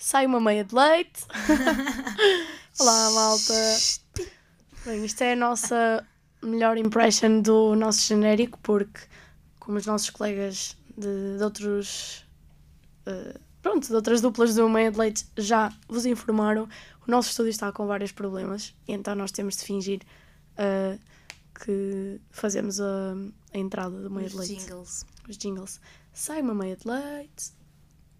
sai uma meia de leite. Olá, malta. Bem, isto é a nossa melhor impression do nosso genérico, porque, como os nossos colegas de, de outros. Uh, pronto, de outras duplas do meia de leite já vos informaram, o nosso estúdio está com vários problemas, e então nós temos de fingir uh, que fazemos a, a entrada do meia Os de leite. jingles. Os jingles. Sai uma meia de leite.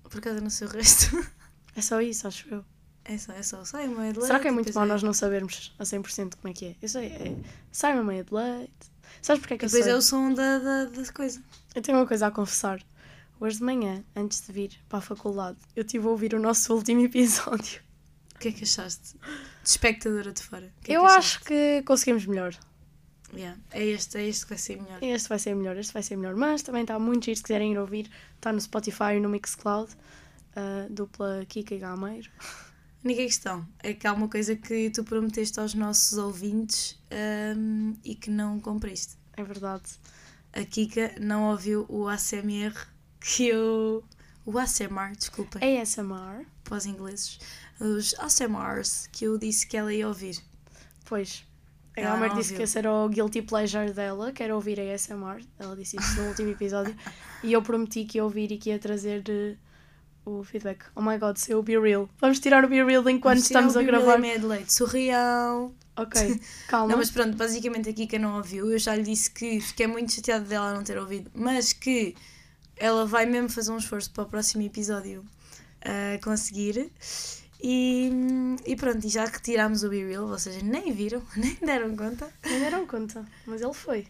Por acaso no seu resto. É só isso, acho eu. É só, é só. Sai uma meia de leite. Será que é muito depois mau nós não sabermos a 100% como é que é? Eu sei, é. Sai uma meia de leite. Sabes porque é que E eu depois sei? é o som da, da, da coisa. Eu tenho uma coisa a confessar. Hoje de manhã, antes de vir para a faculdade, eu estive a ouvir o nosso último episódio. O que é que achaste? De espectadora de fora. Que é eu que acho que conseguimos melhor. Yeah. É este, é este que vai ser melhor. Este vai ser melhor, este vai ser melhor. Mas também está muito giro, se quiserem ir ouvir, está no Spotify e no Mixcloud. A dupla Kika e Gameiro. A única questão é que há uma coisa que tu prometeste aos nossos ouvintes hum, e que não cumpriste. É verdade. A Kika não ouviu o ASMR que eu. O ASMR, desculpem, ASMR. para os ingleses. Os ASMRs que eu disse que ela ia ouvir. Pois. A Ela disse que esse era o guilty pleasure dela, que era ouvir a ASMR. Ela disse isso no último episódio. e eu prometi que ia ouvir e que ia trazer eh, o feedback. Oh my god, seu Be Real. Vamos tirar o Be Real enquanto Vamos estamos a Be Real gravar. e meia de leite. Sorriam! Ok, calma. Não, mas pronto, basicamente a Kika não ouviu. Eu já lhe disse que fiquei muito chateada dela não ter ouvido, mas que ela vai mesmo fazer um esforço para o próximo episódio a conseguir. E, e pronto, e já retirámos o Be Real, vocês nem viram, nem deram conta. Nem deram conta, mas ele foi.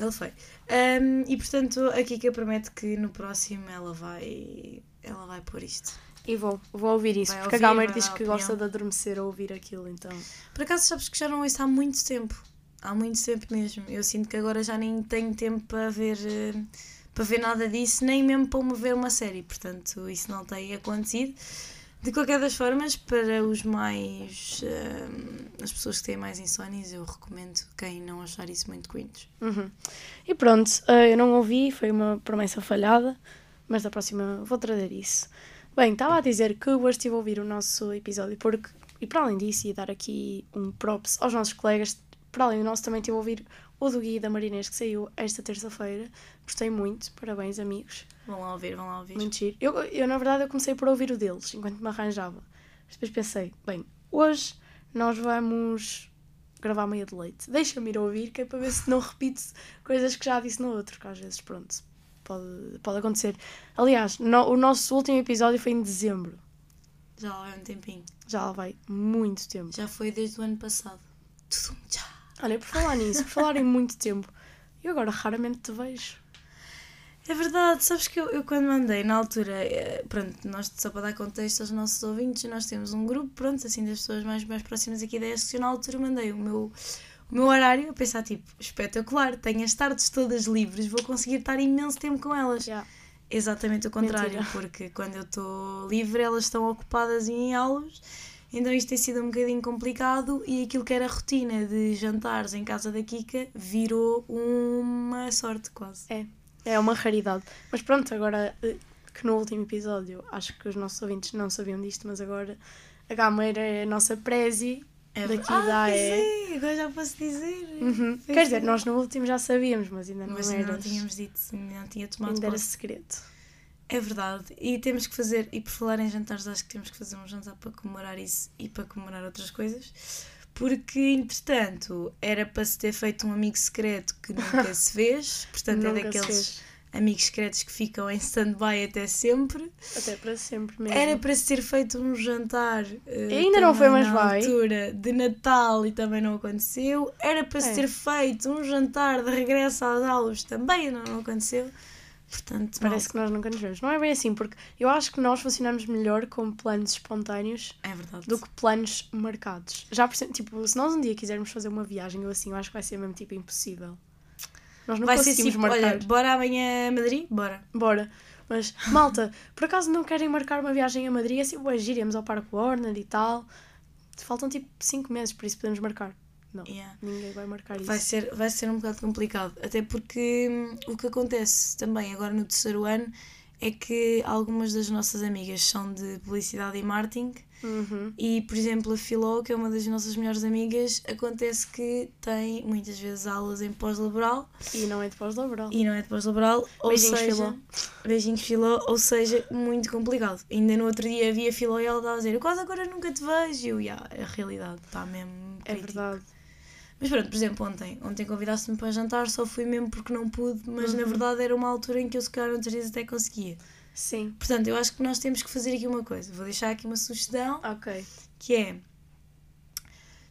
Ele foi. Um, e portanto, a Kika promete que no próximo ela vai, ela vai pôr isto. E vou, vou ouvir isso, Vai porque ouvir, a Gamer vai diz que gosta de adormecer a ouvir aquilo, então. Por acaso sabes que já não ouço há muito tempo. Há muito tempo mesmo. Eu sinto que agora já nem tenho tempo para ver, eh, para ver nada disso, nem mesmo para me ver uma série. Portanto, isso não tem acontecido. De qualquer das formas, para os mais. eh, as pessoas que têm mais insónias, eu recomendo quem não achar isso muito cringe. Uhum. E pronto, eh, eu não ouvi, foi uma promessa falhada, mas da próxima vou trazer isso. Bem, estava a dizer que hoje estive a ouvir o nosso episódio, porque, e para além disso, e dar aqui um props aos nossos colegas, para além do nosso, também estive a ouvir o do Gui e da Marinês, que saiu esta terça-feira. Gostei muito, parabéns, amigos. Vão lá ouvir, vão lá ouvir. Muito giro. Eu, eu, na verdade, eu comecei por ouvir o deles, enquanto me arranjava. Depois pensei, bem, hoje nós vamos gravar meia de leite. Deixa-me ir ouvir, que é para ver se não repito coisas que já disse no outro, que às vezes, pronto, pode, pode acontecer. Aliás, no- o nosso último episódio foi em dezembro. Já lá vai um tempinho. Já lá vai muito tempo. Já foi desde o ano passado. Tudum, tchá. Olha, por falar nisso, por falar em muito tempo, eu agora raramente te vejo. É verdade, sabes que eu, eu quando mandei na altura, eh, pronto, nós só para dar contexto aos nossos ouvintes, nós temos um grupo, pronto, assim das pessoas mais, mais próximas aqui da ESC, eu na altura mandei o meu, o meu horário a pensar tipo, espetacular, tenho as tardes todas livres, vou conseguir estar imenso tempo com elas. Já. Exatamente o contrário, Mentira. porque quando eu estou livre elas estão ocupadas em aulas, então isto tem sido um bocadinho complicado e aquilo que era rotina de jantares em casa da Kika virou uma sorte quase. É, é uma raridade. Mas pronto, agora eh, que no último episódio acho que os nossos ouvintes não sabiam disto, mas agora a Gameira é a nossa prezi É daqui ah, da AE. é, agora já posso dizer. Uhum. Quer dizer, é. nós no último já sabíamos, mas ainda não, Mas ainda não tínhamos dito, ainda não tinha tomado ainda era segredo. É verdade. E temos que fazer, e por falar em jantares, acho que temos que fazer um jantar para comemorar isso e para comemorar outras coisas. Porque, entretanto, era para se ter feito um amigo secreto que nunca se fez. Portanto, é daqueles. Amigos secretos que ficam em stand-by até sempre. Até para sempre mesmo. Era para se ter feito um jantar. E ainda não foi, mas vai. altura de Natal e também não aconteceu. Era para se É. ter feito um jantar de regresso às aulas, também não, não aconteceu. Portanto, Parece que nós nunca nos vemos. Não é bem assim, porque eu acho que nós funcionamos melhor com planos espontâneos é verdade. do que planos marcados. Já percebo, tipo, se nós um dia quisermos fazer uma viagem ou assim, eu acho que vai ser mesmo tipo impossível. Nós não Vai ser conseguimos tipo, marcar. olha, bora amanhã a Madrid? Bora. Bora. Mas, malta, por acaso não querem marcar uma viagem a Madrid? Assim, ué, iremos ao Parque Warner e tal. Faltam tipo 5 meses, por isso podemos marcar. Não, Yeah. ninguém vai marcar isso. Vai ser, vai ser um bocado complicado. Até porque hum, o que acontece também agora no terceiro ano é que algumas das nossas amigas são de publicidade e marketing Uhum. e, por exemplo, a Filó, que é uma das nossas melhores amigas, acontece que tem muitas vezes aulas em pós-laboral E não é de pós-laboral. e não é de pós-laboral, ou Beijinhos, seja, Filó. beijinhos Filó, ou seja, muito complicado. Ainda no outro dia havia Filó e ela estava a dizer, eu quase agora nunca te vejo. E eu, "Ya, a realidade está mesmo É crítico." verdade. Mas pronto, por exemplo, ontem, ontem convidaste-me para jantar, só fui mesmo porque não pude, mas na Uhum. verdade era uma altura em que eu se calhar outras vezes até conseguia. Sim. Portanto, eu acho que nós temos que fazer aqui uma coisa. Vou deixar aqui uma sugestão Ok. que é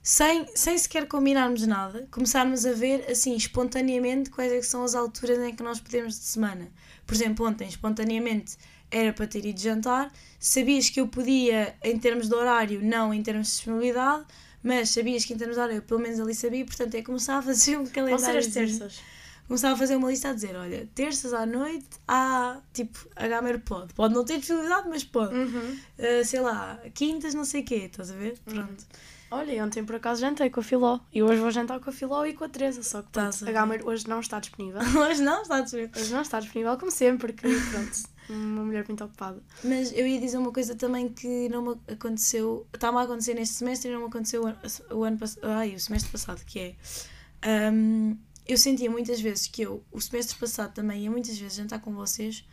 sem, sem sequer combinarmos nada, começarmos a ver assim espontaneamente quais é são as alturas em que nós podemos de semana. Por exemplo, ontem espontaneamente era para ter ido jantar, sabias que eu podia em termos de horário, não em termos de disponibilidade, mas sabias que em termos de horário eu pelo menos ali sabia, portanto é começar a fazer um Vão ser calendário. as terças. Começava a fazer uma lista a dizer, olha, terças à noite há, tipo, a Gamer pode. Pode não ter disponibilidade, mas pode. Uhum. Uh, sei lá, quintas não sei o quê, estás a ver? Pronto. Olha, e ontem por acaso jantei com a Filó. E hoje vou jantar com a Filó e com a Teresa. Só que pronto, a a Gamer hoje não está disponível. Mas não, está dizer. Hoje não está disponível, como sempre, porque pronto, uma mulher muito ocupada. Mas eu ia dizer uma coisa também que não me aconteceu, está-me a acontecer neste semestre e não me aconteceu o ano, o ano passado, ai, o semestre passado, que é, hum, eu sentia muitas vezes que eu, o semestre passado também ia muitas vezes jantar com vocês,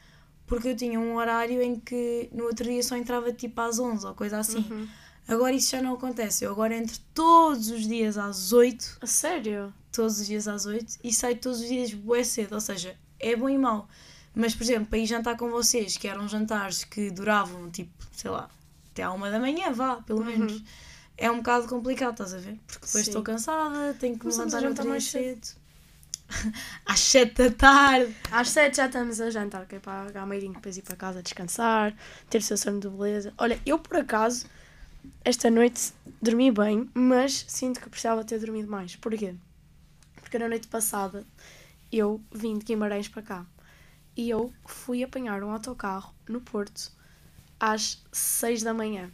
porque eu tinha um horário em que no outro dia só entrava tipo às 11 ou coisa assim. Uhum. Agora isso já não acontece, eu agora entro todos os dias às 8, A sério? todos os dias às 8 e saio todos os dias bué cedo, ou seja, é bom e mau. Mas, por exemplo, para ir jantar com vocês, que eram jantares que duravam, tipo, sei lá, até à uma da manhã, vá, pelo Uhum. menos. É um bocado complicado, estás a ver? Porque depois Sim. estou cansada, tenho que me Começamos a levantar jantar mais cedo. Às 7 da tarde. Às sete já estamos a jantar, que é para a Gameirinho depois ir para casa descansar, ter o seu sono de beleza. Olha, eu por acaso, esta noite dormi bem, mas sinto que precisava ter dormido mais. Porquê? Porque na noite passada eu vim de Guimarães para cá e eu fui apanhar um autocarro no Porto às 6 da manhã.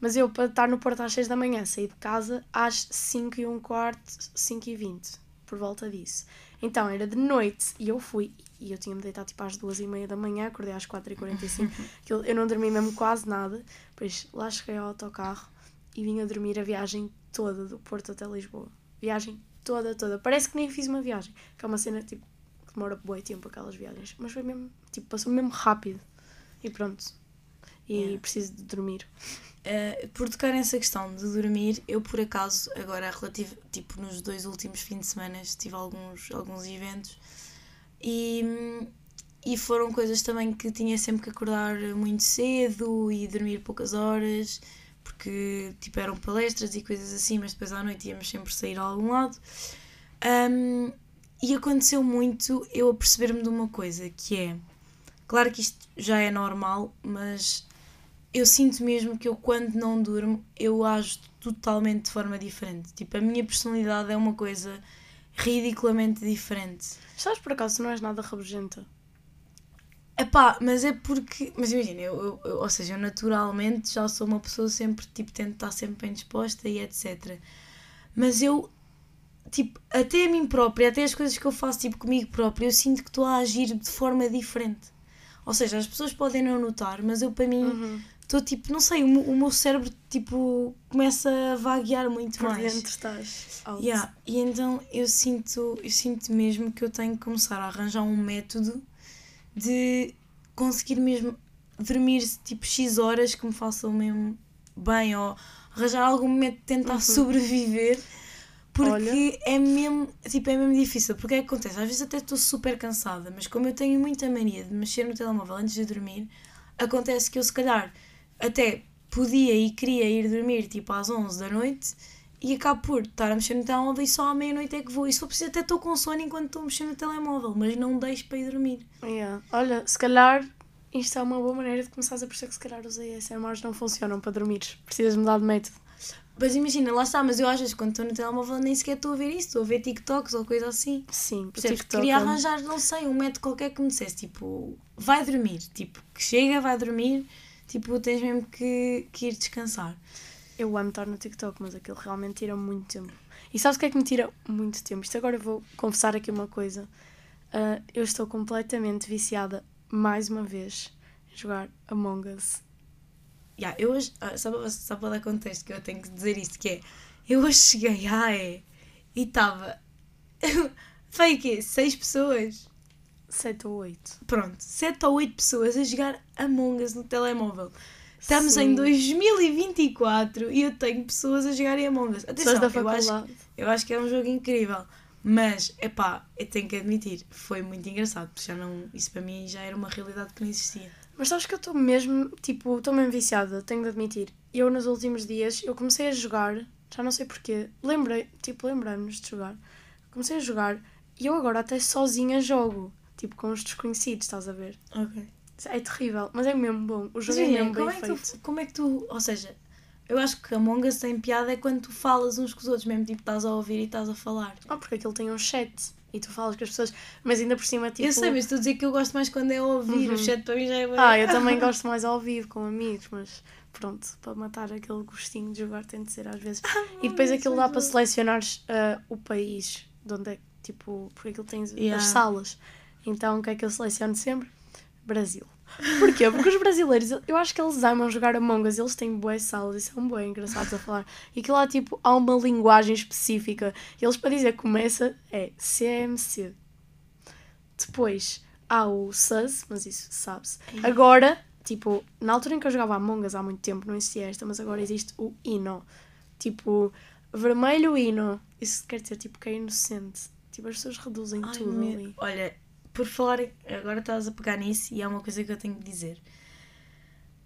Mas eu, para estar no Porto às 6 da manhã, saí de casa às 5 e um quarto, 5 e 20, por volta disso. Então era de noite e eu fui, e eu tinha-me deitado tipo às 2 e meia da manhã, acordei às 4 e 45 Aquilo- eu não dormi mesmo quase nada. Depois lá cheguei ao autocarro e vim a dormir a viagem toda do Porto até Lisboa. Viagem toda, toda. Parece que nem fiz uma viagem, que é uma cena tipo demora bom tempo aquelas viagens, mas foi mesmo, tipo, passou mesmo rápido. E pronto. E Yeah. preciso de dormir. Uh, por tocar nessa questão de dormir, eu por acaso, agora relativo, tipo nos dois últimos fins de semana, tive alguns, alguns eventos e, e foram coisas também que tinha sempre que acordar muito cedo e dormir poucas horas, porque tipo eram palestras e coisas assim, mas depois à noite íamos sempre sair a algum lado. Um, e aconteceu muito eu a perceber-me de uma coisa que é, claro que isto já é normal, mas eu sinto mesmo que eu quando não durmo eu ajo totalmente de forma diferente. Tipo, a minha personalidade é uma coisa ridiculamente diferente. Sabes por acaso não és nada rabugenta? Epá, mas é porque. Mas imagina, eu- eu- ou seja, eu naturalmente já sou uma pessoa sempre, tipo, tento estar sempre bem disposta e etc. Mas eu, tipo, até a mim própria, até as coisas que eu faço, tipo, comigo própria, eu sinto que estou a agir de forma diferente. Ou seja, as pessoas podem não notar, mas eu, para mim, Uhum. estou tipo, não sei, o, meu- o meu cérebro, tipo, começa a vaguear muito Por mais. dentro estás. Yeah. E então eu sinto, eu sinto mesmo que eu tenho que começar a arranjar um método de conseguir mesmo dormir tipo X horas que me façam mesmo bem ou arranjar algum método de tentar Uhum. sobreviver porque Olha. é mesmo, tipo, é mesmo difícil. Porque é que acontece? Às vezes até estou super cansada, mas como eu tenho muita mania de mexer no telemóvel antes de dormir, acontece que eu se calhar até podia e queria ir dormir tipo às 11 da noite e acabo por estar a mexer no telemóvel e só à meia-noite é que vou. E se for preciso até estou com sono enquanto estou a mexer no telemóvel, mas não deixo para ir dormir. Yeah. Olha, se calhar isto é uma boa maneira de começares a perceber que se calhar os ASMRs não funcionam para dormir. Precisas mudar de método. Mas imagina, lá está, mas eu às vezes quando estou no telemóvel nem sequer estou a ver isso, estou a ver TikToks ou coisa assim. Sim, Percebes? TikTok Queria é arranjar, não sei, um método qualquer que me dissesse, tipo, vai dormir, tipo, que chega, vai dormir, tipo, tens mesmo que, que ir descansar. Eu amo estar no TikTok, mas aquilo realmente tira muito tempo. E sabes o que é que me tira muito tempo? Isto agora eu vou confessar aqui uma coisa. Ah, eu estou completamente viciada, mais uma vez, jogar Among Us. Yeah, eu hoje, ah, só, para, só para dar contexto que eu tenho que dizer isto, que é, eu hoje cheguei à AE e estava, foi o quê? Seis pessoas? 7 ou 8. Pronto, sete ou oito pessoas a jogar Among Us no telemóvel. Estamos Sim. em 2024 e eu tenho pessoas a jogarem Among Us. Atenção, da eu acho, eu acho que é um jogo incrível. Mas, epá, eu tenho que admitir, foi muito engraçado. porque Já não, isso para mim já era uma realidade que não existia. Mas sabes que eu estou mesmo, tipo, estou mesmo viciada, tenho de admitir. Eu nos últimos dias, eu comecei a jogar, já não sei porquê, lembrei, tipo, lembrei-nos de jogar. Comecei a jogar e eu agora até sozinha jogo, tipo, com os desconhecidos, estás a ver? Ok. É terrível, mas é mesmo bom. O jogo é Imagina, mesmo bem é feito. tu, como é que tu. Ou seja, eu acho que Among Us tem piada é quando tu falas uns com os outros, mesmo tipo estás a ouvir e estás a falar. Ah, porque aquilo tem um chat e tu falas com as pessoas, mas ainda por cima, tipo. Eu sei, mas estou a dizer que eu gosto mais quando é a ouvir. Uhum. O chat para mim já é bué- Ah, eu também gosto mais ao vivo com amigos, mas pronto, para matar aquele gostinho de jogar tem de ser às vezes. E depois aquilo dá para selecionares ah, o país de onde é que, tipo, porque aquilo tem Yeah. as salas. Então o que é que eu seleciono sempre? Brasil. Porquê? Porque os brasileiros, eu acho que eles amam jogar Among Us, eles têm boas salas e são bem engraçados a falar. E aquilo lá, tipo, há uma linguagem específica. Eles para dizer que começa é CMC. Depois há o SUS, mas isso sabe-se. Agora, tipo, na altura em que eu jogava Among Us há muito tempo, não existia esta, mas agora existe o INO. Tipo, vermelho INO. Isso quer dizer, tipo, que é inocente. Tipo, as pessoas reduzem Ai, tudo meu- ali. Olha, por falar, agora estás a pegar nisso e há uma coisa que eu tenho que dizer.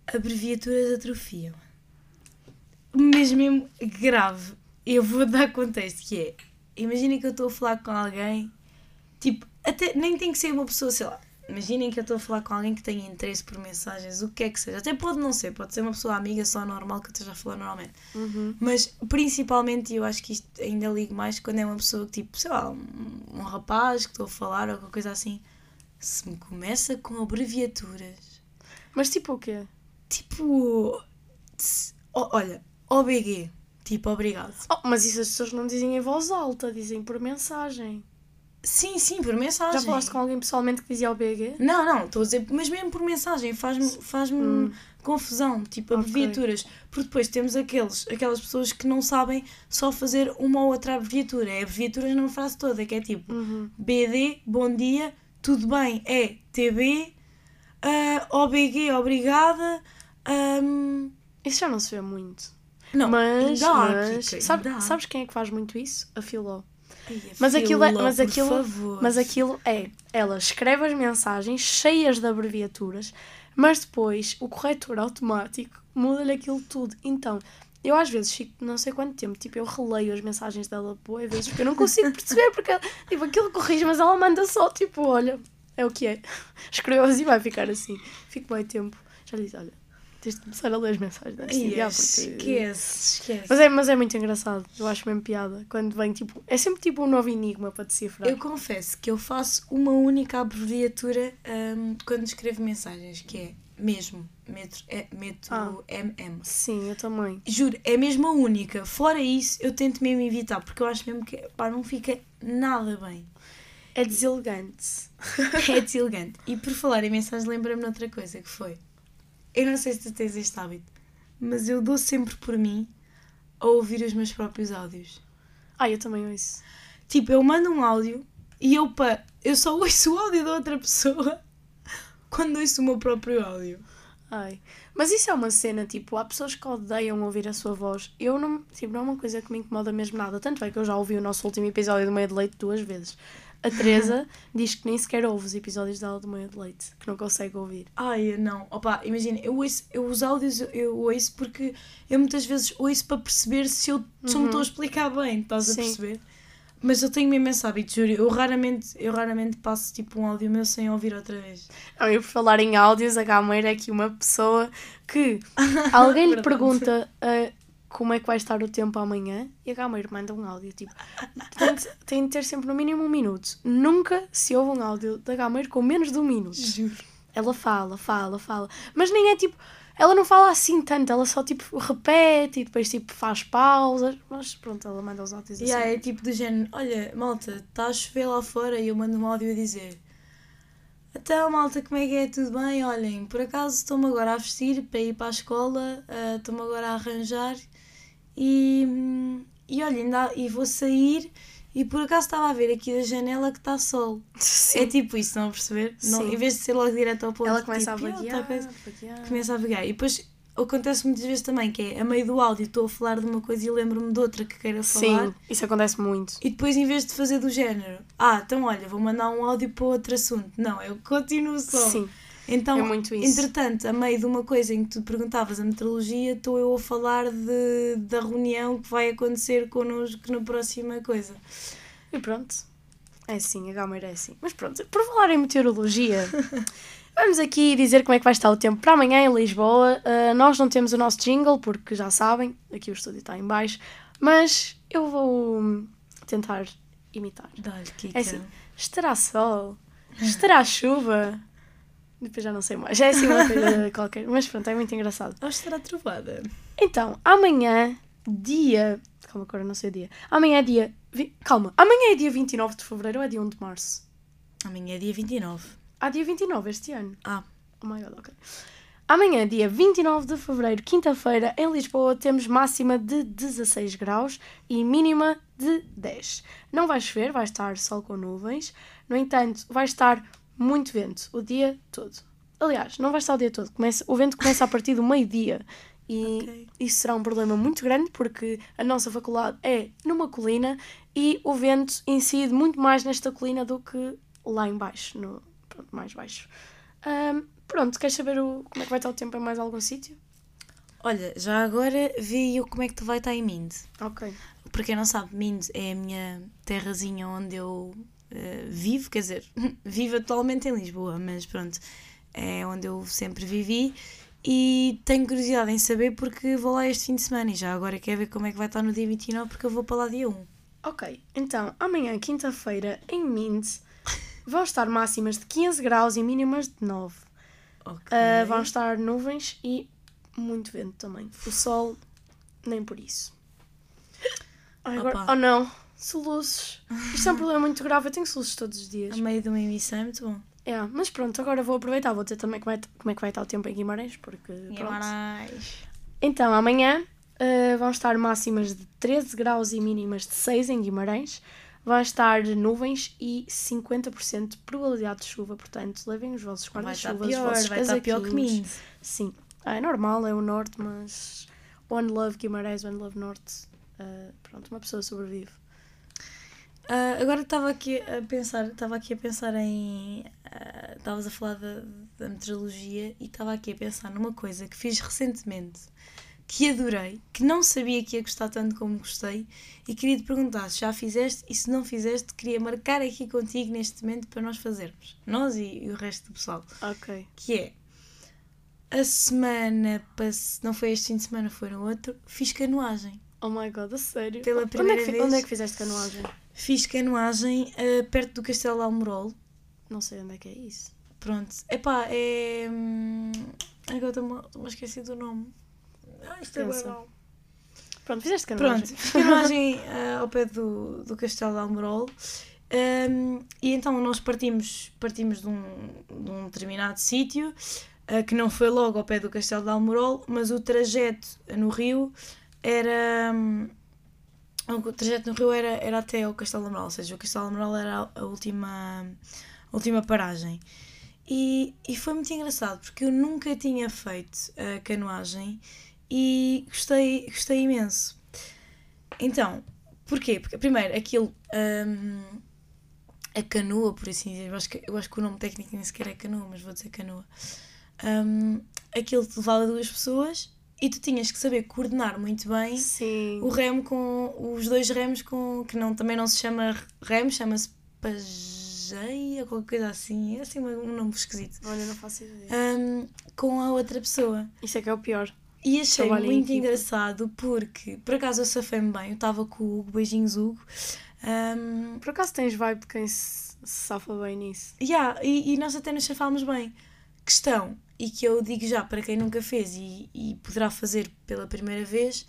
Abreviaturas atrofiam. Mesmo, mesmo grave. Eu vou dar contexto que é. Imaginem que eu estou a falar com alguém, tipo, até nem tem que ser uma pessoa, sei lá. Imaginem que eu estou a falar com alguém que tenha interesse por mensagens, o que é que seja. Até pode não ser, pode ser uma pessoa amiga só normal que eu esteja a falar normalmente. Uhum. Mas principalmente eu acho que isto ainda ligo mais quando é uma pessoa que tipo, sei lá, um, um rapaz que estou a falar ou alguma coisa assim. Se me começa com abreviaturas, Mas tipo o quê? tipo. olha, OBG, tipo, obrigado. Oh, mas isso as pessoas não dizem em voz alta, dizem por mensagem. Sim, sim, por mensagem. Já falaste com alguém pessoalmente que dizia o BG? Não, não, estou a dizer, mas mesmo por mensagem faz-me faz Hum. confusão, tipo Ok. abreviaturas. Porque depois temos aqueles, aquelas pessoas que não sabem só fazer uma ou outra abreviatura. É abreviaturas numa frase toda, que é tipo Uhum. BD, bom dia, tudo bem, é TB, ah, OBG, obrigada. ahm, Isso já não se vê muito. não, mas, há, mas sabe- há. sabes quem é que faz muito isso? A Filó. Ai, Mas aquilo é- mas aquilo- favor. Mas aquilo é, ela escreve as mensagens cheias de abreviaturas, mas depois o corretor automático muda-lhe aquilo tudo. Então, eu às vezes fico não sei quanto tempo, tipo, eu releio as mensagens dela boas vezes porque eu não consigo perceber, porque tipo, aquilo corrige, mas ela manda só, tipo, olha, é o que é. Escreveu-as e vai ficar assim. Fico bem tempo. Já lhe disse, olha, tens de começar a ler as mensagens antes de Ai, enviar, porque... esquece, esquece. Mas é, mas é muito engraçado, eu acho mesmo piada. Quando vem, tipo, é sempre tipo um novo enigma para decifrar. Eu confesso que eu faço uma única abreviatura ahm, quando escrevo mensagens, que é mesmo, metro, é, meto Ah. MM. Sim, eu também. Juro, é mesmo a única. Fora isso, eu tento mesmo evitar, porque eu acho mesmo que pá, não fica nada bem. É deselegante. É deselegante. E por falar em mensagens, lembra-me de outra coisa que foi. Eu não sei se tu tens este hábito, mas eu dou sempre por mim a ouvir os meus próprios áudios. Ah, eu também ouço. Tipo, eu mando um áudio e eu, pá, eu só ouço o áudio da outra pessoa quando ouço o meu próprio áudio. Ai. Mas isso é uma cena, tipo, há pessoas que odeiam ouvir a sua voz. Eu não, tipo, não é uma coisa que me incomoda mesmo nada. Tanto é que eu já ouvi o nosso último episódio do Meio de Leite duas vezes. A Teresa diz que nem sequer ouve os episódios dela do Meio de Leite, que não consegue ouvir. Ai, não. Opa, imagina, eu, ouço, eu os áudios eu, eu ouço porque eu muitas vezes ouço para perceber se eu se eu me estou a explicar bem, estás a Sim. perceber? Mas eu tenho mesmo esse hábito, juro. Eu raramente, eu raramente passo tipo um áudio meu sem ouvir outra vez. Não, e por falar em áudios, a Gameira é aqui uma pessoa que alguém lhe pergunta ah, como é que vai estar o tempo amanhã e a Gameira manda um áudio. Tipo, tem de, tem de ter sempre no mínimo um minuto. Nunca se ouve um áudio da Gameira com menos de um minuto. Juro. Ela fala, fala, fala. Mas nem é tipo. Ela não fala assim tanto, ela só tipo repete e depois tipo faz pausas. Mas pronto, ela manda os áudios assim. Yeah, é tipo do género, olha, malta, está a chover lá fora e eu mando um áudio a dizer Então, malta, como é que é? Tudo bem? Olhem, por acaso estou-me agora a vestir para ir para a escola, uh, estou-me agora a arranjar e, hum, e olhem, ainda, e vou sair e por acaso estava a ver aqui da janela que está sol. Sim. É tipo isso, estão a perceber? Não, em vez de ser logo direto ao ponto, Ela começa tipo, a "Ah, tá vaguear, coisa", começa a vaguear. E depois acontece muitas vezes também que é a meio do áudio estou a falar de uma coisa e lembro-me de outra que queira falar. Sim, isso acontece muito. E depois, em vez de fazer do género, ah, então olha, vou mandar um áudio para outro assunto. Não, eu continuo só. Sim, Então, é muito isso. entretanto, a meio de uma coisa em que tu perguntavas a meteorologia, estou eu a falar de, da reunião que vai acontecer connosco na próxima coisa. E pronto. É assim, a Gameira é assim. Mas pronto, por falar em meteorologia, vamos aqui dizer como é que vai estar o tempo para amanhã em Lisboa. Ah, nós não temos o nosso jingle, porque já sabem, aqui o estúdio está em baixo, mas eu vou tentar imitar. Dá-lhe, Kika. É assim, estará sol, estará chuva. Depois já não sei mais, é assim uma coisa qualquer, mas pronto, é muito engraçado. Ou estará trovada. Então, amanhã, dia. Calma, agora não sei o dia. Amanhã é dia. Calma, amanhã é dia 29 de fevereiro ou é dia 1 de março? Amanhã é dia 29. Ah, dia 29 este ano. Ah, Oh my god, ok. Amanhã, dia 29 de fevereiro, quinta-feira, em Lisboa, temos máxima de 16 graus e mínima de 10. Não vai chover, vai estar sol com nuvens. No entanto, vai estar muito vento o dia todo. Aliás, não vai estar o dia todo. Começa, o vento começa a partir do meio-dia. E Ok. isso será um problema muito grande porque a nossa faculdade é numa colina e o vento incide muito mais nesta colina do que lá em baixo, no, pronto, mais baixo. Ahm, pronto, queres saber o, como é que vai estar o tempo em mais algum sítio? olha, já agora vi eu como é que tu vai estar em Mind. Ok. Para quem não sabe, Mind é a minha terrazinha onde eu eh, vivo, quer dizer, vivo atualmente em Lisboa, mas pronto, é onde eu sempre vivi e tenho curiosidade em saber porque vou lá este fim de semana e já agora quero ver como é que vai estar no dia 29 porque eu vou para lá dia 1. Ok, então amanhã, quinta-feira, em Mint, vão estar máximas de 15 graus e mínimas de 9. Ok. Ah, vão estar nuvens e muito vento também. O sol, nem por isso. Ai, agora, oh não, soluços. Isto é um problema muito grave. Eu tenho soluços todos os dias. A meio de uma emissão é muito bom. É, mas pronto, agora vou aproveitar. Vou dizer também como é, como é que vai estar o tempo em Guimarães, porque pronto. Guimarães. Então, amanhã ah, vão estar máximas de 13 graus e mínimas de 6 em Guimarães. Vão estar nuvens e 50% de probabilidade de chuva, portanto, levem os vossos guarda-chuvas, os vossos vai estar pior que. Mind. Sim, é normal, é o norte, mas One Love Guimarães, One Love Norte, ah, pronto, uma pessoa sobrevive. Ah, agora estava aqui a pensar, estava aqui a pensar em. ah, Estavas a falar da, da meteorologia e estava aqui a pensar numa coisa que fiz recentemente que adorei, que não sabia que ia gostar tanto como gostei e queria te perguntar se já fizeste e se não fizeste, queria marcar aqui contigo neste momento para nós fazermos, nós e, e o resto do pessoal, Ok. que é a semana, pass- não foi este fim de semana, foi no outro, fiz canoagem. Oh my god, a sério? Pela onde, é primeira que, fi- vez. onde é que fizeste canoagem? Fiz canoagem ah, perto do Castelo de Almorol, Não sei onde é que é isso. Pronto. Epá, é. hum, Agora estou-me a esquecer do nome. Ah, isto é mau. Pronto, fizeste canoagem. Pronto, fiz canoagem ah, ao pé do, do Castelo de Almorol. Hum, e então nós partimos, partimos de, um, de um determinado sítio ah, que não foi logo ao pé do Castelo de Almorol, mas o trajeto no rio era. hum, o trajeto no rio era, era até ao Castelo de Almorol, ou seja, o Castelo de Almorol era a- última, a última paragem. E, e foi muito engraçado porque eu nunca tinha feito a canoagem e gostei, gostei imenso. Então, porquê? Porque, primeiro, aquilo. hum, a canoa, por assim dizer, eu acho, que, eu acho que o nome técnico nem sequer é canoa, mas vou dizer canoa. Hum, aquilo levava duas pessoas e tu tinhas que saber coordenar muito bem Sim. o remo com os dois remos com que não também não se chama remo, chama-se pageia, qualquer coisa assim, é assim um um nome esquisito. Olha, não faço ideia. Hum, com a outra pessoa. Isso é que é o pior. E achei Trabalho muito engraçado porque, por acaso, eu safei-me bem. Eu estava com o Hugo, beijinhos Hugo. Hum, Por acaso tens vibe de quem se, se safa bem nisso? yeah, e, e nós até nos safámos bem. Questão, e que eu digo já para quem nunca fez e, e poderá fazer pela primeira vez,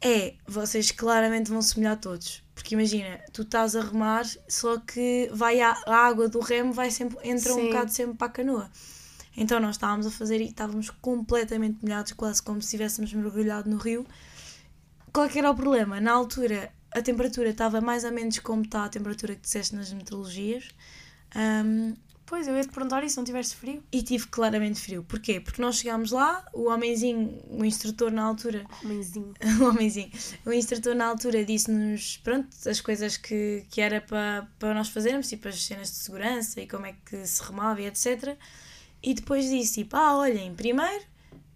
é vocês claramente vão se molhar todos. Porque imagina, tu estás a remar, só que vai a, a água do remo vai sempre, entra um Sim. bocado sempre para a canoa. Então nós estávamos a fazer e estávamos completamente molhados, quase como se estivéssemos mergulhado no rio. Qual que era o problema? Na altura a temperatura estava mais ou menos como está a temperatura que disseste nas meteorologias. Ahm, Pois, eu ia te perguntar isso, não tiveste frio? e tive claramente frio. Porquê? Porque nós chegámos lá, o homenzinho, o instrutor na altura, Homenzinho. o homenzinho, o instrutor na altura disse-nos, pronto, as coisas que, que era para, para nós fazermos, tipo as cenas de segurança e como é que se remava e etc. E depois disse, tipo, ah, olhem, primeiro,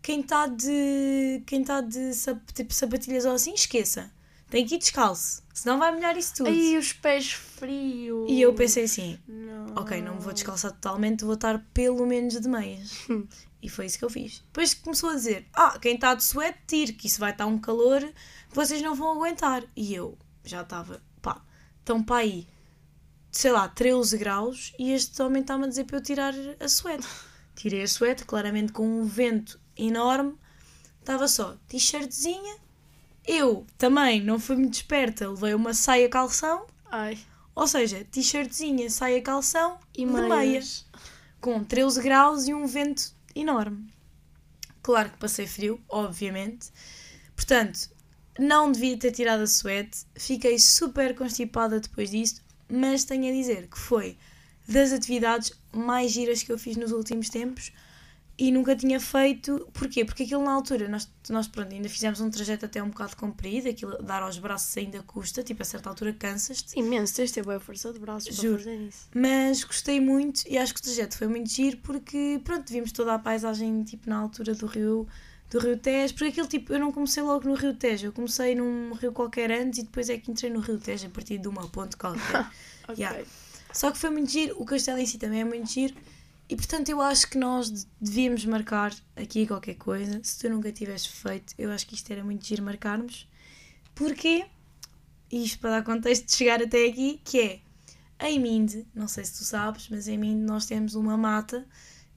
quem está de, quem tá de sap- tipo, sapatilhas ou assim, esqueça. Tem que ir descalço, senão vai molhar isso tudo. Ai, os pés frios. E eu pensei assim, Não. ok, não me vou descalçar totalmente, vou estar pelo menos de meias. E foi isso que eu fiz. Depois começou a dizer: Ah, quem está de suéte, tire, que isso vai estar um calor que vocês não vão aguentar. E eu já estava, pá, estão para aí, sei lá, 13 graus e este homem está-me a dizer para eu tirar a suéte. Tirei a suéte, claramente com um vento enorme, estava só t-shirtzinha. Eu também não fui muito esperta, levei uma saia calção, Ai. ou seja, t-shirtzinha, saia calção E meias. meias com 13 graus e um vento enorme. Claro que passei frio, obviamente. Portanto, não devia ter tirado a suéte. Fiquei super constipada depois disso, mas tenho a dizer que foi das atividades mais giras que eu fiz nos últimos tempos e nunca tinha feito. Porquê? Porque aquilo na altura, nós, nós pronto, ainda fizemos um trajeto até um bocado comprido, aquilo dar aos braços ainda custa, tipo a certa altura cansas-te. Imenso, tens de ter boa força de braços Juro. para fazer isso. Mas gostei muito e acho que o trajeto foi muito giro porque, pronto, vimos toda a paisagem, tipo, na altura do rio, do rio Tejo. Porque aquilo, tipo, eu não comecei logo no rio Tejo. Eu comecei num rio qualquer antes e depois é que entrei no rio Tejo a partir de uma ponte qualquer. Ok. Yeah. Só que foi muito giro. O castelo em si também é muito giro. E, portanto, eu acho que nós de- devíamos marcar aqui qualquer coisa. Se tu nunca tivesse feito, eu acho que isto era muito giro marcarmos. Porquê? Isto para dar contexto de chegar até aqui, que é em Minde, não sei se tu sabes, mas em Minde nós temos uma mata,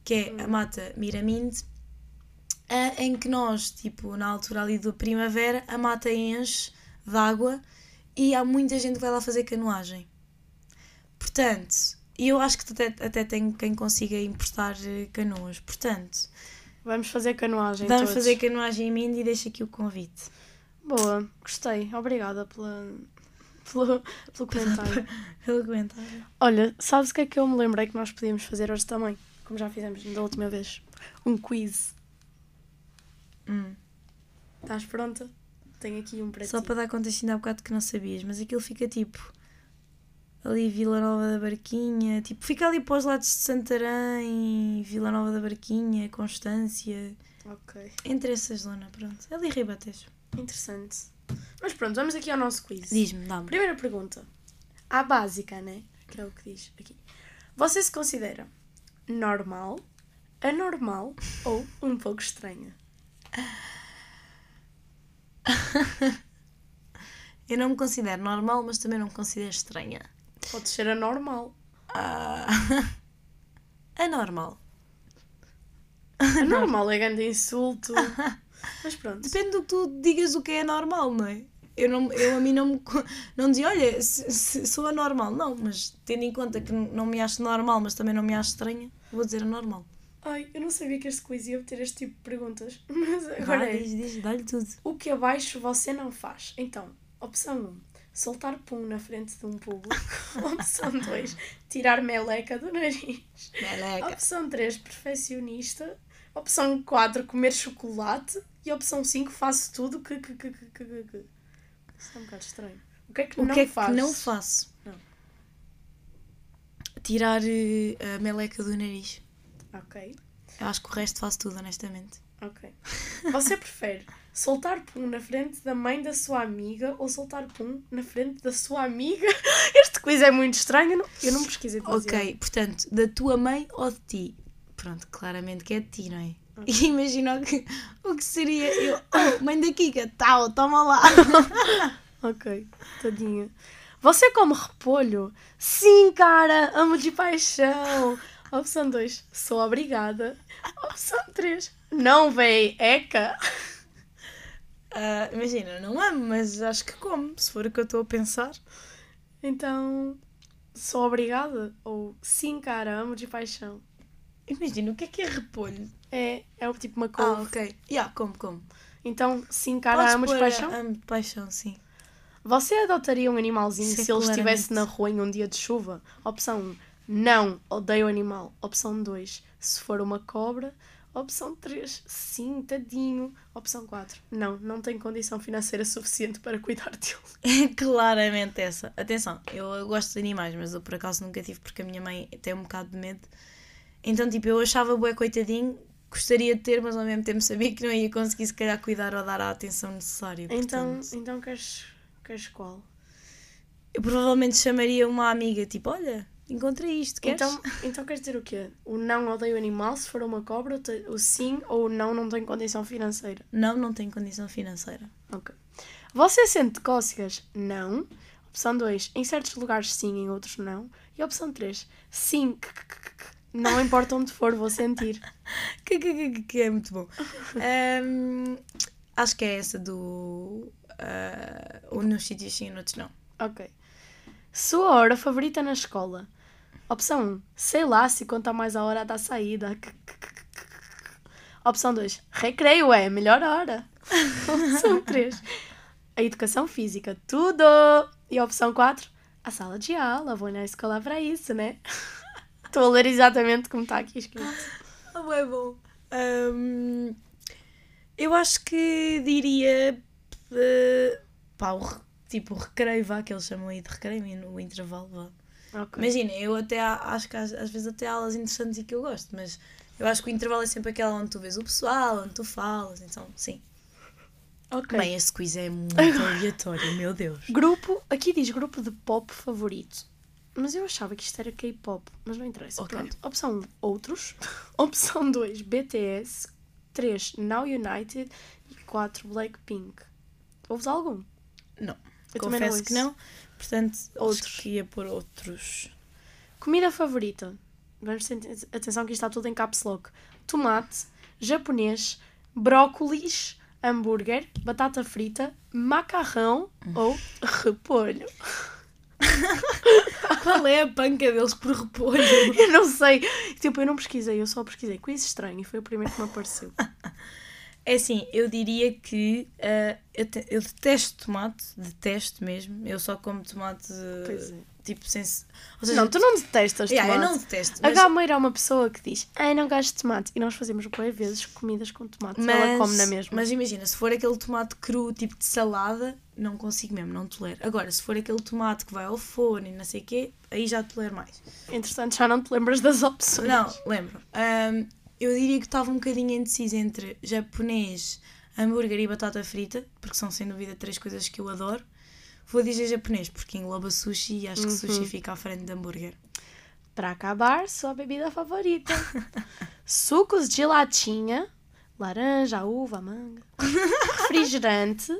que é a mata Miraminde, em que nós, tipo, na altura ali da primavera, a mata enche de água e há muita gente que vai lá fazer canoagem. Portanto, e eu acho que até, até tem quem consiga emprestar eh, canoas. Portanto, Vamos fazer canoagem vamos todos. fazer canoagem em Minde e deixo aqui o convite. Boa, gostei. Obrigada pela, pelo, pelo comentário. Pelo comentário. Olha, sabes o que é que eu me lembrei que nós podíamos fazer hoje também? Como já fizemos da última vez. Um quiz. Hum. Estás pronta? Tenho aqui um para Só ti. para dar conta ainda há bocado que não sabias, mas aquilo fica tipo ali Vila Nova da Barquinha, tipo, fica ali para os lados de Santarém, Vila Nova da Barquinha, Constância, Ok. entre essa zona, pronto. Ali Ribatejo. Interessante. Mas pronto, vamos aqui ao nosso quiz. Diz-me, dá-me. Primeira pergunta. A básica, né? Que é o que diz aqui. Você se considera normal, anormal ou um pouco estranha? Eu não me considero normal, mas também não me considero estranha. Pode ser anormal. Ah. Anormal. Anormal é grande insulto. Mas pronto. Depende do que tu digas o que é normal, não é? Eu, não, eu a mim não me não dizia, olha, se- se- sou anormal. Não, mas tendo em conta que não me acho normal, mas também não me acho estranha, vou dizer anormal. Ai, eu não sabia que este quiz ia ter este tipo de perguntas. Mas agora é. diz, diz, dá-lhe tudo. O que abaixo você não faz? Então, opção 1. Soltar pum na frente de um público. opção 2. Tirar meleca do nariz. Meleca. Opção 3. Perfeccionista. Opção 4. Comer chocolate. E opção 5. Faço tudo que... que, que, que, que, que. Isso é um bocado estranho. O que é que O não que é que faz? não faço? Não. Tirar eh, a meleca do nariz. Ok. Eu acho que o resto faço tudo, honestamente. Ok. Você prefere soltar pum na frente da mãe da sua amiga ou soltar pum na frente da sua amiga? Este quiz é muito estranho. Eu não, eu não pesquisei. Ok, portanto, da tua mãe ou de ti? Pronto, claramente que é de ti, não é? E imagina o que, o que seria eu. Oh, mãe da Kika, tal, toma lá. Ok, tadinha. Você come repolho? Sim, cara, amo de paixão. Opção 2, sou obrigada. Opção 3, não véi, eca. Ah, imagina, não amo, mas acho que como, se for o que eu estou a pensar. Então, sou obrigada? Ou sim, cara, amo de paixão? Imagina, o que é que é repolho? É, é tipo uma Ah, couve. ok. Yeah, como, como? Então, sim, cara, Podes amo de paixão? Amo de paixão, sim. Você adotaria um animalzinho Sim, se ele estivesse na rua em um dia de chuva? Opção 1. Não, odeio animal. Opção 2. Se for uma cobra. Opção 3. Sim, tadinho. Opção 4. Não, não tenho condição financeira suficiente para cuidar dele. É claramente essa. Atenção, eu, eu gosto de animais, mas eu por acaso nunca tive porque a minha mãe tem um bocado de medo. Então, tipo, eu achava bué coitadinho, gostaria de ter, mas ao mesmo tempo sabia que não ia conseguir se calhar cuidar ou dar a atenção necessária. Então, portanto, então queres, queres qual? eu provavelmente chamaria uma amiga, tipo, olha, encontrei isto, queres? Então, então queres dizer o quê? O não odeio animal se for uma cobra? o sim ou o não não tenho condição financeira? Não, não tenho condição financeira. Ok. Você sente cócegas? Não. Opção 2. Em certos lugares sim, em outros não. E opção 3. Sim. Não importa onde for, vou sentir. Que, que, que, que é muito bom. Ahm, acho que é essa do. ah, ou nos sítios sim, noutros não. Ok. Sua hora favorita na escola? Opção 1. Sei lá se conta mais a hora da saída. Opção 2. Recreio é melhor hora. Opção 3. A educação física. Tudo! E a opção 4. A sala de aula. Vou na escola para isso, né? Estou a ler exatamente como está aqui escrito. Oh, é bom. Ahm, eu acho que diria. eh, pá, o tipo o recreio, vá, que eles chamam aí de recreio, no intervalo, vá. Ok. Imagina, eu até acho que às, às vezes até há aulas interessantes e que eu gosto, mas eu acho que o intervalo é sempre aquela onde tu vês o pessoal, onde tu falas, então sim. Ok. Bem, esse quiz é muito aleatório, meu Deus. Grupo, aqui diz grupo de pop favorito. Mas eu achava que isto era K-pop, mas não interessa. Ok. Pronto. Opção 1, outros. Opção 2, BTS. 3, Now United. E 4, Blackpink. Ouves algum? Não, Eu também não confesso que não. Portanto, outros que ia por outros. Comida favorita. Vamos ter atenção que isto está tudo em caps lock. Tomate, japonês, brócolis, hambúrguer, batata frita, macarrão ou repolho. Qual é a panca deles por repolho? Eu não sei. Tipo, eu não pesquisei, eu só pesquisei quiz estranho e foi o primeiro que me apareceu. É assim, eu diria que ah, eu, te- eu detesto tomate, detesto mesmo. Eu só como tomate Pois é. tipo sem. se- Ou seja, Não, tu não detestas Yeah, tomate. eu não detesto. A Mas, Gameira é uma pessoa que diz Ai, não gosto de tomate. E nós fazemos boas vezes comidas com tomate. e Ela come na mesma. mas imagina, se for aquele tomate cru, tipo de salada, não consigo mesmo, não tolero. Agora, se for aquele tomate que vai ao forno e não sei o quê, aí já tolero mais. Entretanto, já não te lembras das opções. Não, lembro. Ahm, eu diria que estava um bocadinho indecisa entre japonês, hambúrguer e batata frita, porque são sem dúvida três coisas que eu adoro. Vou dizer japonês, porque engloba sushi e acho que Uhum. sushi fica à frente de hambúrguer. Para acabar, sua bebida favorita: sucos de latinha, laranja, uva, manga, refrigerante,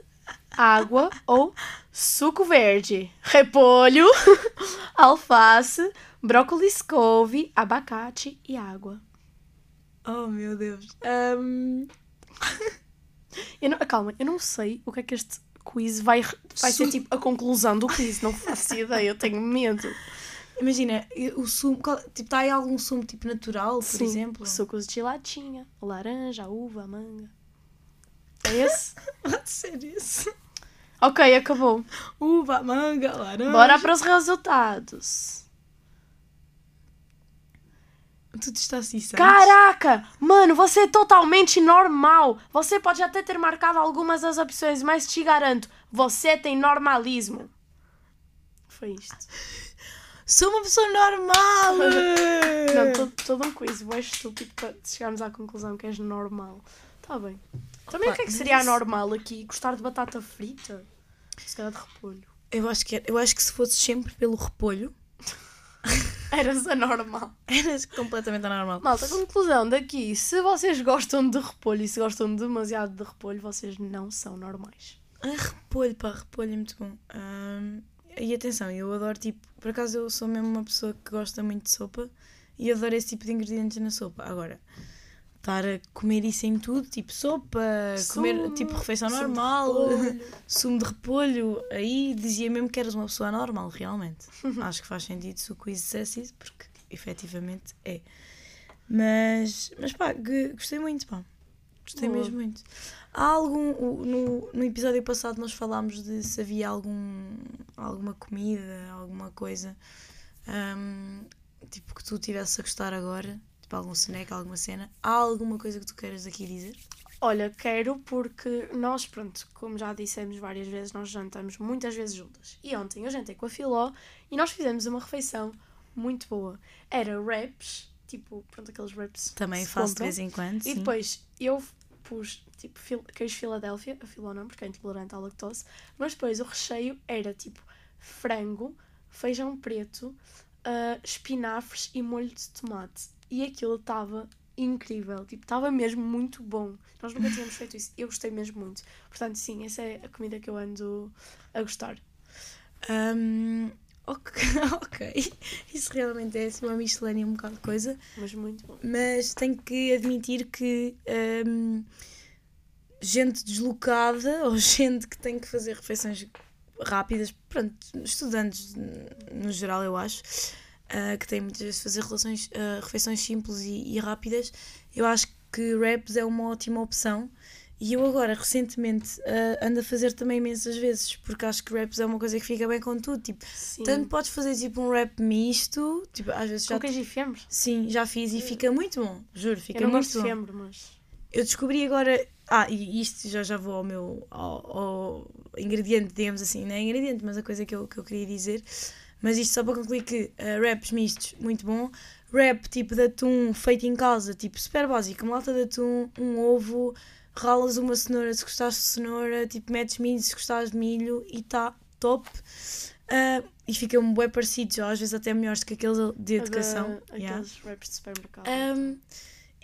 água ou suco verde, repolho, alface, brócolis couve, abacate e água. Oh meu Deus. Ahm, Eu não, calma, eu não sei o que é que este quiz vai, vai ser tipo a conclusão do quiz, não faço ideia, eu tenho medo. imagina, o sumo, tipo, está aí algum sumo tipo natural, por Sim, exemplo? sucos de latinha, laranja, uva, manga. É esse? Pode ser isso. ok, acabou. Uva, manga, laranja. Bora para os resultados. Assim, sabes? Caraca! Mano, você é totalmente normal. Você pode até ter marcado algumas das opções, mas te garanto, você tem normalismo. Foi isto. Sou uma pessoa normal! Não, todo, um quiz, é estúpido para chegarmos à conclusão que és normal. Tá bem. Também Opa, o que é que seria anormal aqui? Gostar de batata frita? Se calhar de repolho. Eu acho, que, eu acho que se fosse sempre pelo repolho, Eras anormal. era completamente anormal. Malta, conclusão daqui. Se vocês gostam de repolho e se gostam demasiado de repolho, vocês não são normais. Ah, repolho, pá, repolho é muito bom. Ahm, e atenção, eu adoro tipo, por acaso eu sou mesmo uma pessoa que gosta muito de sopa e adoro esse tipo de ingredientes na sopa. Agora, estar a comer isso em tudo, tipo sopa, comer Sumo, tipo refeição sumo de normal, repolho. sumo de repolho. Aí dizia mesmo que eras uma pessoa normal, realmente. Acho que faz sentido se o quiz dissesse isso, porque efetivamente é. Mas, mas pá, gostei muito, pá. Gostei Boa. mesmo muito. Há algum. No, no episódio passado nós falámos de se havia algum, alguma comida, alguma coisa hum, tipo que tu estivesse a gostar agora, tipo algum snack, alguma cena. Há alguma coisa que tu queiras aqui dizer? Olha, quero porque nós, pronto, como já dissemos várias vezes, nós jantamos muitas vezes juntas. E ontem eu jantei com a Filó e nós fizemos uma refeição muito boa. Era wraps, tipo, pronto, aqueles wraps. Também faço de vez em quando. E sim. depois eu pus tipo fil- queijo Filadélfia, a Filó não, porque é intolerante à lactose, mas depois o recheio era tipo frango, feijão preto, ah, espinafres e molho de tomate. E aquilo estava incrível, tipo, estava mesmo muito bom. Nós nunca tínhamos feito isso, eu gostei mesmo muito. Portanto, sim, essa é a comida que eu ando a gostar. Hum, ok, ok. Isso realmente é uma miscelânea um bocado de coisa. Mas muito bom. mas tenho que admitir que hum, gente deslocada ou gente que tem que fazer refeições rápidas, pronto, estudantes no geral, eu acho, ah, que têm muitas vezes fazer relações, ah, refeições simples e, e rápidas, eu acho que wraps é uma ótima opção. E eu agora, recentemente, ah, ando a fazer também imensas vezes, porque acho que wraps é uma coisa que fica bem com tudo. Tipo, Sim. tanto podes fazer tipo um wrap misto, tipo, às vezes já com queijo e fiambre? Sim, já fiz e fica muito bom, juro, fica Eu não muito gosto bom. fiambre, mas... Eu descobri agora. Ah, e isto já, já vou ao meu ao, ao ingrediente, digamos assim, não é ingrediente, mas a coisa que eu, que eu queria dizer. Mas isto só para concluir que uh, wraps mistos, muito bom. Wrap tipo de atum feito em casa, tipo super básico, uma lata de atum, um ovo, ralas uma cenoura se gostares de cenoura, tipo metes milho se gostares de milho e está top. Uh, e fica um bué parecido, às vezes até melhores do que aqueles de educação. Da- yeah. Aqueles wraps de supermercado. Um,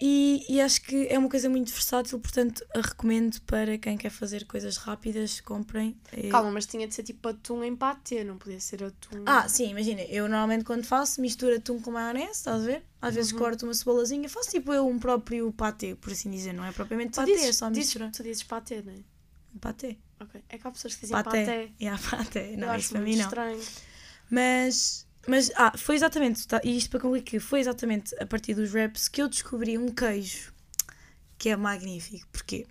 e, e acho que é uma coisa muito versátil, portanto, a recomendo para quem quer fazer coisas rápidas, comprem. Eh, Calma, mas tinha de ser tipo atum em patê, não podia ser atum. Ah, sim, imagina, eu normalmente quando faço, misturo atum com maionese, estás a ver? Às Uhum. vezes corto uma cebolazinha, faço tipo eu um próprio patê, por assim dizer, não é propriamente tu patê, dizes, é só dizes- misturar. tu dizes patê, não é? Patê. Ok. É que há pessoas que dizem Paté. paté. Yeah, patê. Eu Não, acho isso para mim não. estranho. Mas, mas ah, foi exatamente, tá, e isto para concluir que foi exatamente a partir dos wraps que eu descobri um queijo que é magnífico. Porquê?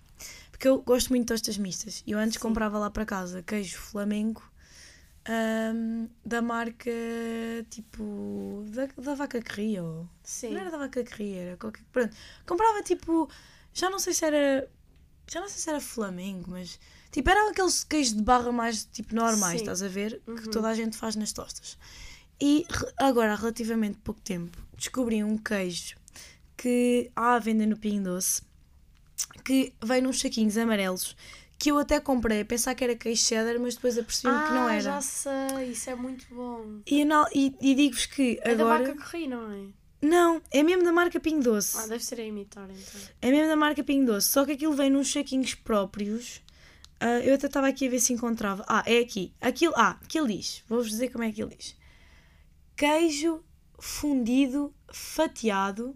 Porque eu gosto muito de tostas mistas. Eu antes Sim. comprava lá para casa queijo Flamengo ahm, da marca tipo da, da vaca que ria. Ou... Sim. Não era da vaca que ria, era qualquer. Pronto. Comprava tipo. Já não sei se era. Já não sei se era Flamengo, mas. Tipo, eram aqueles queijos de barra mais tipo normais, Sim. estás a ver? Que Uhum. toda a gente faz nas tostas. E agora, há relativamente pouco tempo, descobri um queijo que há à venda no Pinho Doce que vem nos saquinhos amarelos que eu até comprei a pensar que era queijo cheddar, mas depois apercebi-me ah, que não era. já sei. Isso é muito bom. E, e- e digo-vos que É agora. da vaca que ri, não é? Não, é mesmo da marca Pinho Doce. Ah, deve ser a imitar, então. É mesmo da marca Pingo Doce, só que aquilo vem nos saquinhos próprios. Ah, eu até estava aqui a ver se encontrava. Ah, é aqui. Aquilo, ah, aquilo diz. Vou-vos dizer como é que ele diz. Queijo fundido, fatiado.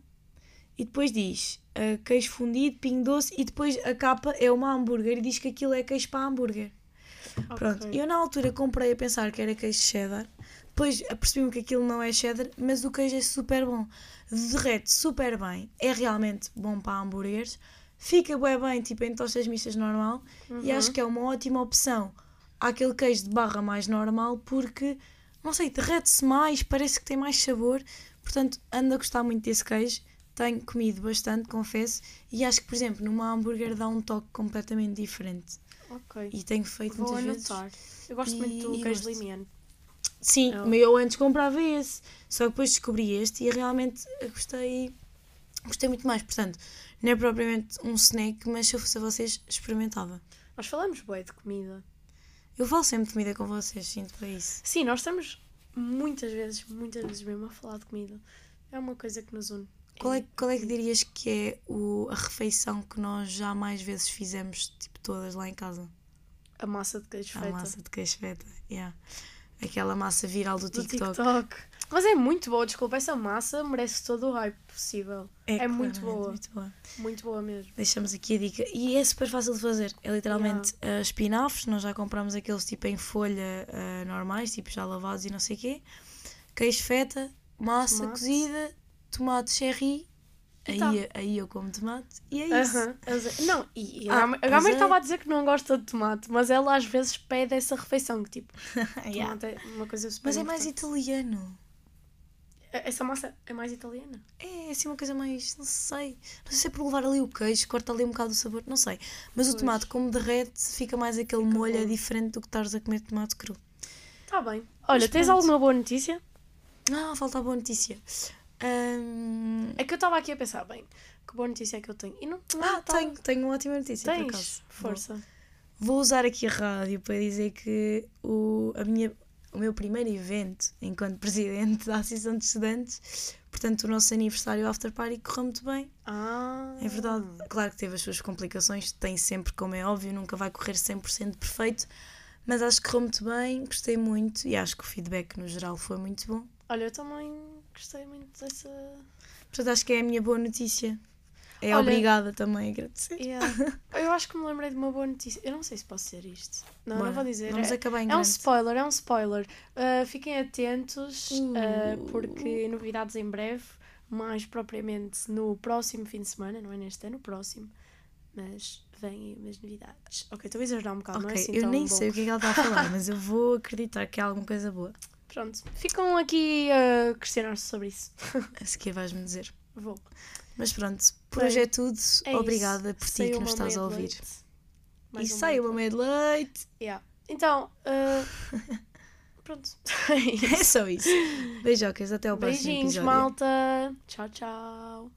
E depois diz ah, queijo fundido, pingo doce. E depois a capa é uma hambúrguer e diz que aquilo é queijo para hambúrguer. Pronto, Ok. eu na altura comprei a pensar que era queijo cheddar. Depois apercebi-me que aquilo não é cheddar, mas o queijo é super bom. Derrete super bem. É realmente bom para hambúrgueres. Fica bem bem, tipo em tostas mistas normal. E Uhum. acho que é uma ótima opção àquele queijo de barra mais normal, porque, não sei, derrete-se mais, parece que tem mais sabor. Portanto, ando a gostar muito desse queijo. Tenho comido bastante, confesso. E acho que, por exemplo, numa hambúrguer dá um toque completamente diferente. Ok. E tenho feito Vou muitas vezes. anotar. Eu gosto E- muito do queijo limiano. Sim, Eu- mas eu antes comprava esse. Só que depois descobri este e realmente gostei, gostei muito mais. Portanto, não é propriamente um snack, mas se eu fosse a vocês, experimentava. Nós falamos bué de comida. Eu falo sempre de comida com vocês, sinto para isso. Sim, nós estamos muitas vezes, muitas vezes mesmo a falar de comida. É uma coisa que nos une. Qual é, qual é que dirias que é o, a refeição que nós já mais vezes fizemos, tipo todas lá em casa? A massa de queijo A feita. massa de queijo feta, yeah. Aquela massa viral do do TikTok. Mas é muito boa, desculpa, essa massa merece todo o hype possível. É, muito claramente boa. Muito boa. Muito boa mesmo. Deixamos aqui a dica. E é super fácil de fazer. É literalmente uh, spin-offs. Nós já compramos aqueles tipo em folha uh, normais, tipo já lavados e não sei o quê. Queijo feta, massa Tomate. cozida, tomate cherry. E Aí, tá. aí eu como tomate. E é isso. Aham, aze- Não, e Ah, a Gamer- azeite. estava a dizer que não gosta de tomate, mas ela às vezes pede essa refeição, que tipo, Yeah. é uma coisa super Mas é mais italiano. Essa massa é mais italiana. É assim uma coisa mais. Não sei. Não sei se é por levar ali o queijo, corta ali um bocado o sabor. Não sei. Mas o Pois. tomate, como derrete, fica mais aquele Fica molho. É bom. diferente do que estares a comer tomate cru. Tá bem. Olha, Mas tens pronto. alguma boa notícia? Ah, falta a boa notícia. Ahm, É que eu estava aqui a pensar, bem, que boa notícia é que eu tenho. E não, não Ah, tá- tenho, tenho uma ótima notícia, por Tens, acaso. Vou- força. Vou usar aqui a rádio para dizer que o, a minha, o meu primeiro evento enquanto presidente da Associação de Estudantes, portanto, o nosso aniversário After Party correu muito bem. Ah, É verdade. Claro que teve as suas complicações, tem sempre, como é óbvio, nunca vai correr 100% perfeito, mas acho que correu muito bem, gostei muito e acho que o feedback no geral foi muito bom. Olha, eu também gostei muito dessa. Portanto, acho que é a minha boa notícia. É Olha- obrigada também a agradecer. Yeah. eu acho que me lembrei de uma boa notícia. Eu não sei se posso ser isto. Não, Bora, não vou dizer. Vamos é, acabar em é um grande. spoiler, é um spoiler. Uh, fiquem atentos, uh, Uh. porque novidades em breve, mais propriamente no próximo fim de semana, não é neste, é no próximo. Mas vêm umas novidades. Ok, estou a exagerar um bocado, não é assim eu nem bom. sei o que é que ela está a falar, mas eu vou acreditar que é alguma coisa boa. Pronto, ficam aqui a questionar-se sobre isso. A seguir vais-me dizer. Vou. Mas pronto, por Bem, hoje é tudo. É Obrigada isso. por ti Saiu que nos estás a ouvir. E Mais um sai uma meia de leite. Yeah. Então, uh, pronto. É só isso. Beijocas, até ao próximo Beijinhos, episódio. malta. Tchau, tchau.